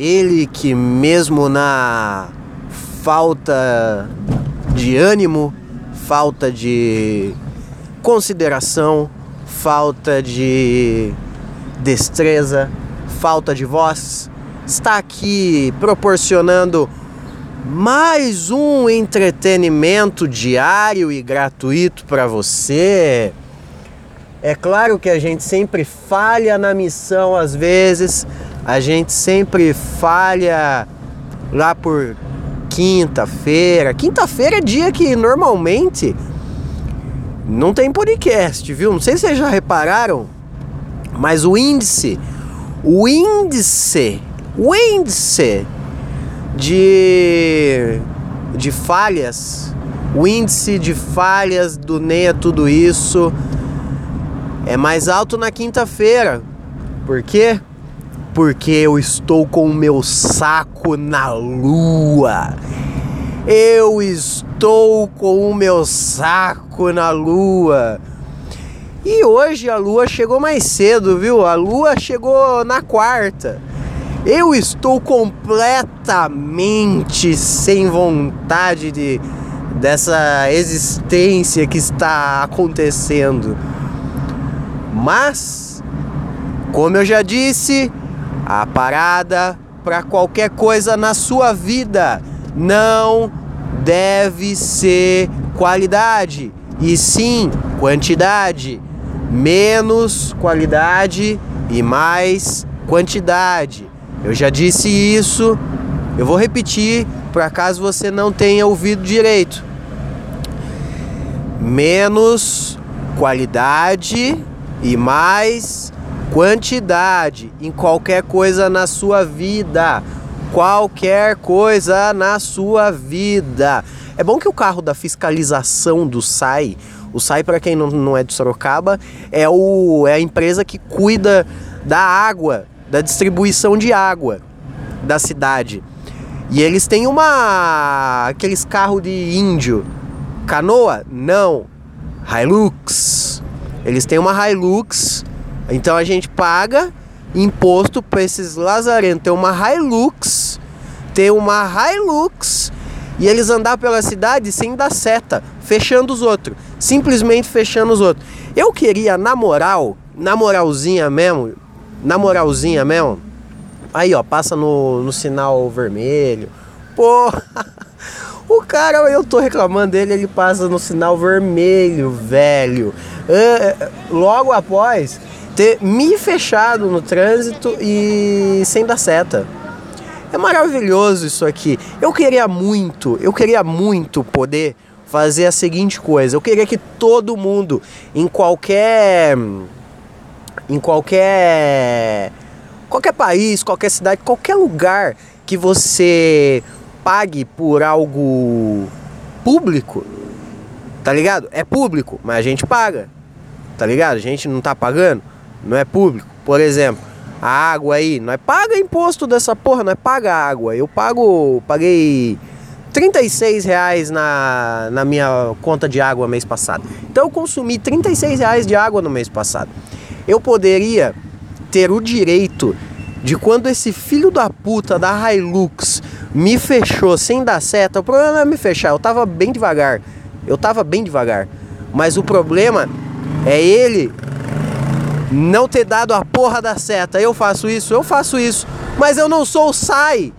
Ele que mesmo na falta de ânimo, falta de consideração, falta de destreza, falta de voz, está aqui proporcionando mais um entretenimento diário e gratuito para você. É claro que a gente sempre falha na missão às vezes, a gente sempre falha lá por quinta-feira. Quinta-feira é dia que normalmente não tem podcast, viu? Não sei se vocês já repararam, mas o índice, o índice, o índice de, de falhas, o índice de falhas do NEA Tudo Isso é mais alto na quinta-feira. Por quê? Porque eu estou com o meu saco na lua. Eu estou com o meu saco na lua. E hoje a lua chegou mais cedo, viu? A lua chegou na quarta. Eu estou completamente sem vontade de dessa existência que está acontecendo. Mas, como eu já disse, a parada para qualquer coisa na sua vida não deve ser qualidade, e sim quantidade. Menos qualidade e mais quantidade. Eu já disse isso, eu vou repetir para caso você não tenha ouvido direito. Menos qualidade e mais quantidade em qualquer coisa na sua vida. Qualquer coisa na sua vida. É bom que o carro da fiscalização do SAI, o SAI, para quem não, não é de Sorocaba, é, o, é a empresa que cuida da água, da distribuição de água da cidade. E eles têm uma. aqueles carros de índio. Canoa? Não. Hilux. Eles têm uma Hilux. Então a gente paga imposto para esses lazarentos. Tem uma Hilux. Tem uma Hilux. E eles andar pela cidade sem dar seta, fechando os outros. Simplesmente fechando os outros. Eu queria, na moral, na moralzinha mesmo, na moralzinha mesmo, Aí, ó, passa no, no sinal vermelho. Pô, o cara, eu tô reclamando dele, ele passa no sinal vermelho, velho. Uh, logo após ter me fechado no trânsito e sem dar seta. É maravilhoso isso aqui. Eu queria muito, eu queria muito poder fazer a seguinte coisa. Eu queria que todo mundo, em qualquer. Em qualquer qualquer país, qualquer cidade, qualquer lugar que você pague por algo público, tá ligado? É público, mas a gente paga, tá ligado? A gente não tá pagando, não é público. Por exemplo, a água aí, nós paga imposto dessa porra, nós paga água. Eu pago, paguei 36 reais na, na minha conta de água mês passado. Então eu consumi 36 reais de água no mês passado. Eu poderia ter o direito de quando esse filho da puta da Hilux me fechou sem dar seta. O problema não é me fechar, eu tava bem devagar. Eu tava bem devagar. Mas o problema é ele não ter dado a porra da seta. Eu faço isso, eu faço isso. Mas eu não sou o SAI.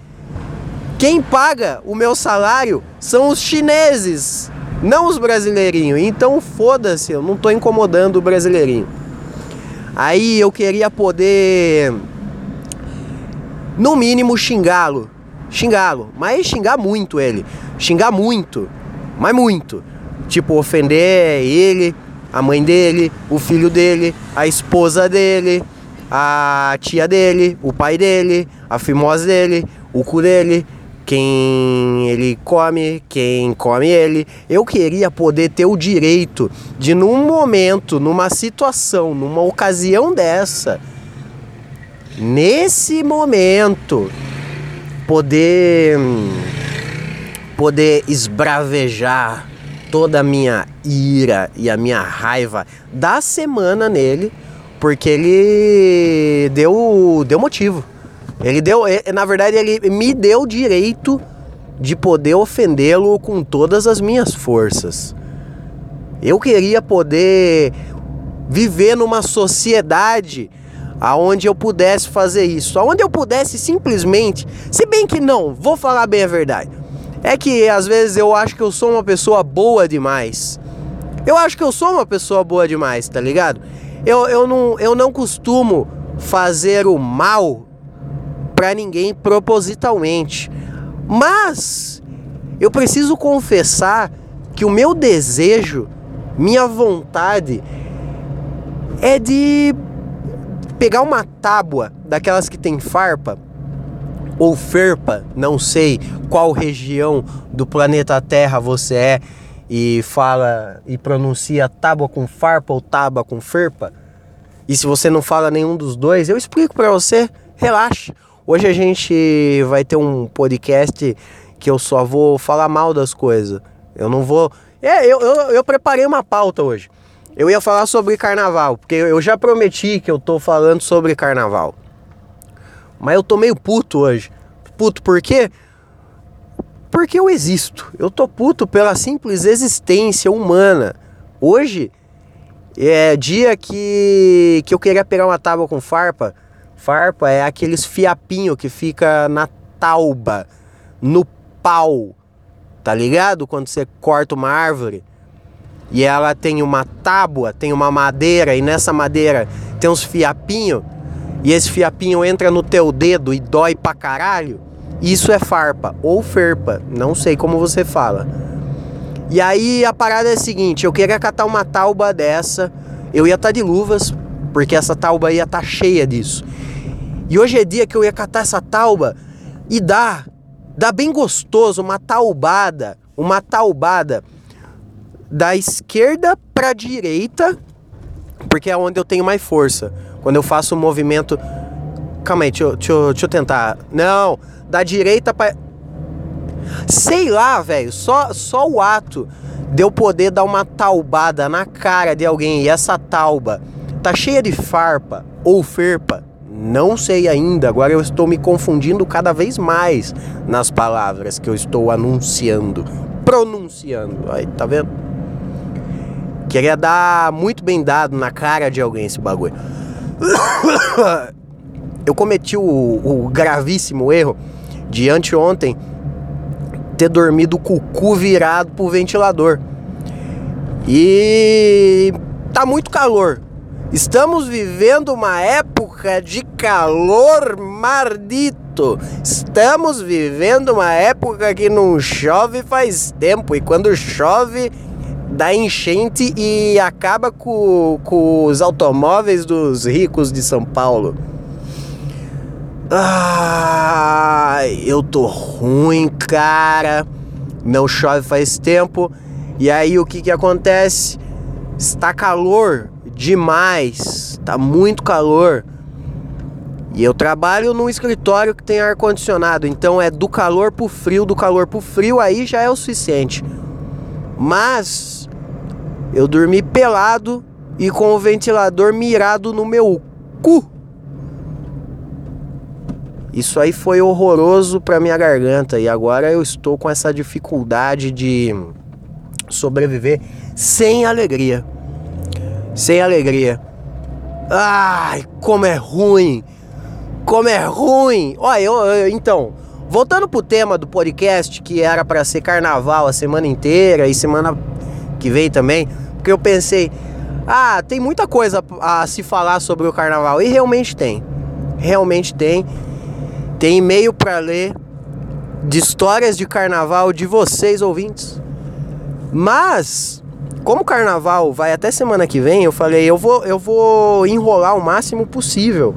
Quem paga o meu salário são os chineses, não os brasileirinhos. Então foda-se, eu não tô incomodando o brasileirinho. Aí eu queria poder, no mínimo, xingá-lo. Xingá-lo, mas xingar muito ele. Xingar muito, mas muito. Tipo, ofender ele, a mãe dele, o filho dele, a esposa dele, a tia dele, o pai dele, a fimosa dele, o cu dele, quem ele come, quem come ele. Eu queria poder ter o direito de, num momento, numa situação, numa ocasião dessa, nesse momento, poder poder esbravejar toda a minha ira e a minha raiva da semana nele, porque ele deu deu motivo. Ele deu, na verdade, ele me deu o direito de poder ofendê-lo com todas as minhas forças. Eu queria poder viver numa sociedade aonde eu pudesse fazer isso, aonde eu pudesse simplesmente, se bem que não, vou falar bem a verdade. É que às vezes eu acho que eu sou uma pessoa boa demais. Eu acho que eu sou uma pessoa boa demais, tá ligado? Eu, eu, não, eu não costumo fazer o mal para ninguém propositalmente. Mas eu preciso confessar que o meu desejo, minha vontade é de pegar uma tábua daquelas que tem farpa ou ferpa, não sei qual região do planeta Terra você é e fala e pronuncia tábua com farpa ou tábua com ferpa. E se você não fala nenhum dos dois, eu explico para você. Relaxa. Hoje a gente vai ter um podcast que eu só vou falar mal das coisas. Eu não vou. É, eu, eu, eu preparei uma pauta hoje. Eu ia falar sobre carnaval, porque eu já prometi que eu tô falando sobre carnaval. Mas eu tô meio puto hoje. Puto por quê? Porque eu existo. Eu tô puto pela simples existência humana. Hoje é dia que, que eu queria pegar uma tábua com farpa Farpa é aqueles fiapinho que fica na tauba, no pau, tá ligado? Quando você corta uma árvore e ela tem uma tábua, tem uma madeira e nessa madeira tem uns fiapinho e esse fiapinho entra no teu dedo e dói pra caralho. Isso é farpa ou ferpa, não sei como você fala. E aí a parada é a seguinte, eu queria catar uma tauba dessa, eu ia estar tá de luvas, porque essa tauba ia estar tá cheia disso. E hoje é dia que eu ia catar essa tauba e dar, dar bem gostoso, uma taubada, uma taubada da esquerda para direita, porque é onde eu tenho mais força. Quando eu faço um movimento. Calma aí, deixa eu, deixa, eu, deixa eu tentar. Não, da direita para. Sei lá, velho, só, só o ato de eu poder dar uma taubada na cara de alguém e essa tauba tá cheia de farpa ou ferpa, não sei ainda, agora eu estou me confundindo cada vez mais nas palavras que eu estou anunciando, pronunciando. Aí, tá vendo? Queria dar muito bem dado na cara de alguém esse bagulho. Eu cometi o, o gravíssimo erro de anteontem ter dormido com o cu virado pro ventilador. E tá muito calor. Estamos vivendo uma época de calor mardito. Estamos vivendo uma época que não chove faz tempo e quando chove dá enchente e acaba com, com os automóveis dos ricos de São Paulo. Ai, eu tô ruim, cara. Não chove faz tempo. E aí o que que acontece? Está calor demais, tá muito calor. E eu trabalho num escritório que tem ar condicionado, então é do calor pro frio, do calor pro frio aí já é o suficiente. Mas eu dormi pelado e com o ventilador mirado no meu cu. Isso aí foi horroroso para minha garganta e agora eu estou com essa dificuldade de sobreviver sem alegria sem alegria. Ai, como é ruim! Como é ruim! Olha, eu, eu, então, voltando pro tema do podcast, que era para ser carnaval a semana inteira e semana que vem também, porque eu pensei, ah, tem muita coisa a se falar sobre o carnaval. E realmente tem. Realmente tem. Tem e-mail para ler de histórias de carnaval de vocês ouvintes. Mas como o carnaval vai até semana que vem, eu falei, eu vou, eu vou enrolar o máximo possível.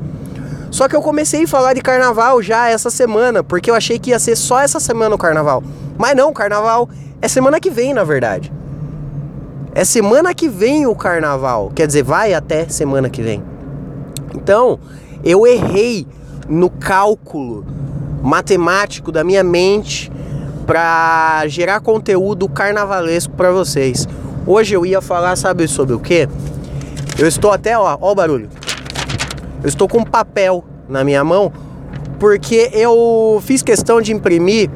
Só que eu comecei a falar de carnaval já essa semana, porque eu achei que ia ser só essa semana o carnaval. Mas não, carnaval é semana que vem, na verdade. É semana que vem o carnaval. Quer dizer, vai até semana que vem. Então, eu errei no cálculo matemático da minha mente para gerar conteúdo carnavalesco para vocês. Hoje eu ia falar, sabe sobre o que? Eu estou até, ó, ó o barulho. Eu estou com papel na minha mão, porque eu fiz questão de imprimir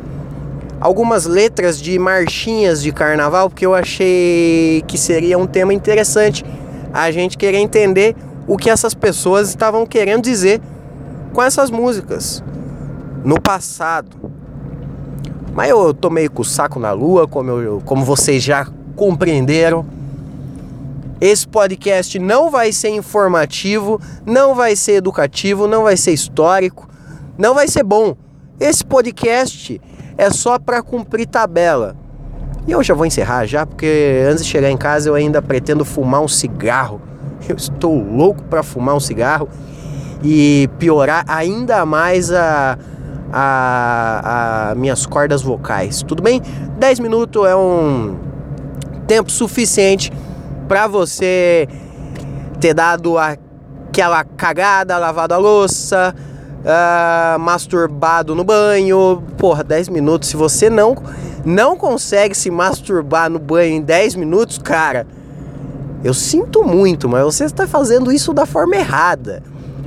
algumas letras de marchinhas de carnaval, porque eu achei que seria um tema interessante a gente querer entender o que essas pessoas estavam querendo dizer com essas músicas no passado. Mas eu tô meio com o saco na lua, como, eu, como vocês já compreenderam. Esse podcast não vai ser informativo, não vai ser educativo, não vai ser histórico, não vai ser bom. Esse podcast é só para cumprir tabela. E eu já vou encerrar já, porque antes de chegar em casa eu ainda pretendo fumar um cigarro. Eu estou louco para fumar um cigarro e piorar ainda mais a, a, a minhas cordas vocais. Tudo bem? 10 minutos é um tempo suficiente para você ter dado aquela cagada, lavado a louça, uh, masturbado no banho. Porra, 10 minutos. Se você não não consegue se masturbar no banho em 10 minutos, cara, eu sinto muito, mas você está fazendo isso da forma errada.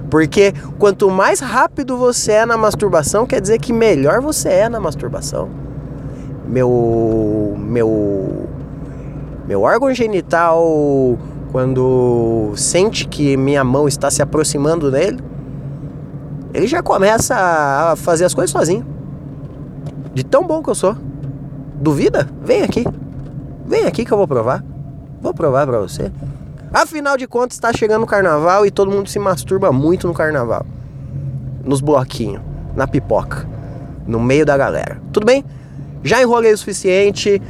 Porque quanto mais rápido você é na masturbação, quer dizer que melhor você é na masturbação. Meu meu meu órgão genital quando sente que minha mão está se aproximando dele, ele já começa a fazer as coisas sozinho. De tão bom que eu sou. Duvida? Vem aqui. Vem aqui que eu vou provar. Vou provar para você. Afinal de contas, está chegando o carnaval e todo mundo se masturba muito no carnaval. Nos bloquinhos, na pipoca, no meio da galera. Tudo bem? Já enrolei o suficiente.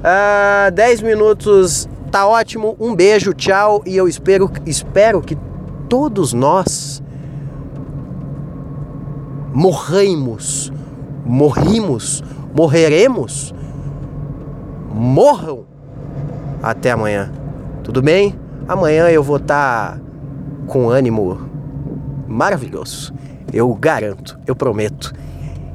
Uh, 10 minutos tá ótimo. Um beijo, tchau. E eu espero, espero que todos nós morremos, morrimos, morreremos, morram até amanhã. Tudo bem? Amanhã eu vou estar tá com ânimo maravilhoso. Eu garanto, eu prometo.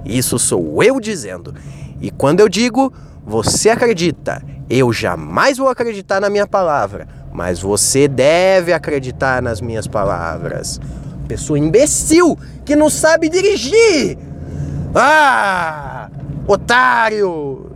Isso sou eu dizendo. E quando eu digo, você acredita. Eu jamais vou acreditar na minha palavra, mas você deve acreditar nas minhas palavras pessoa imbecil que não sabe dirigir. Ah! Otário!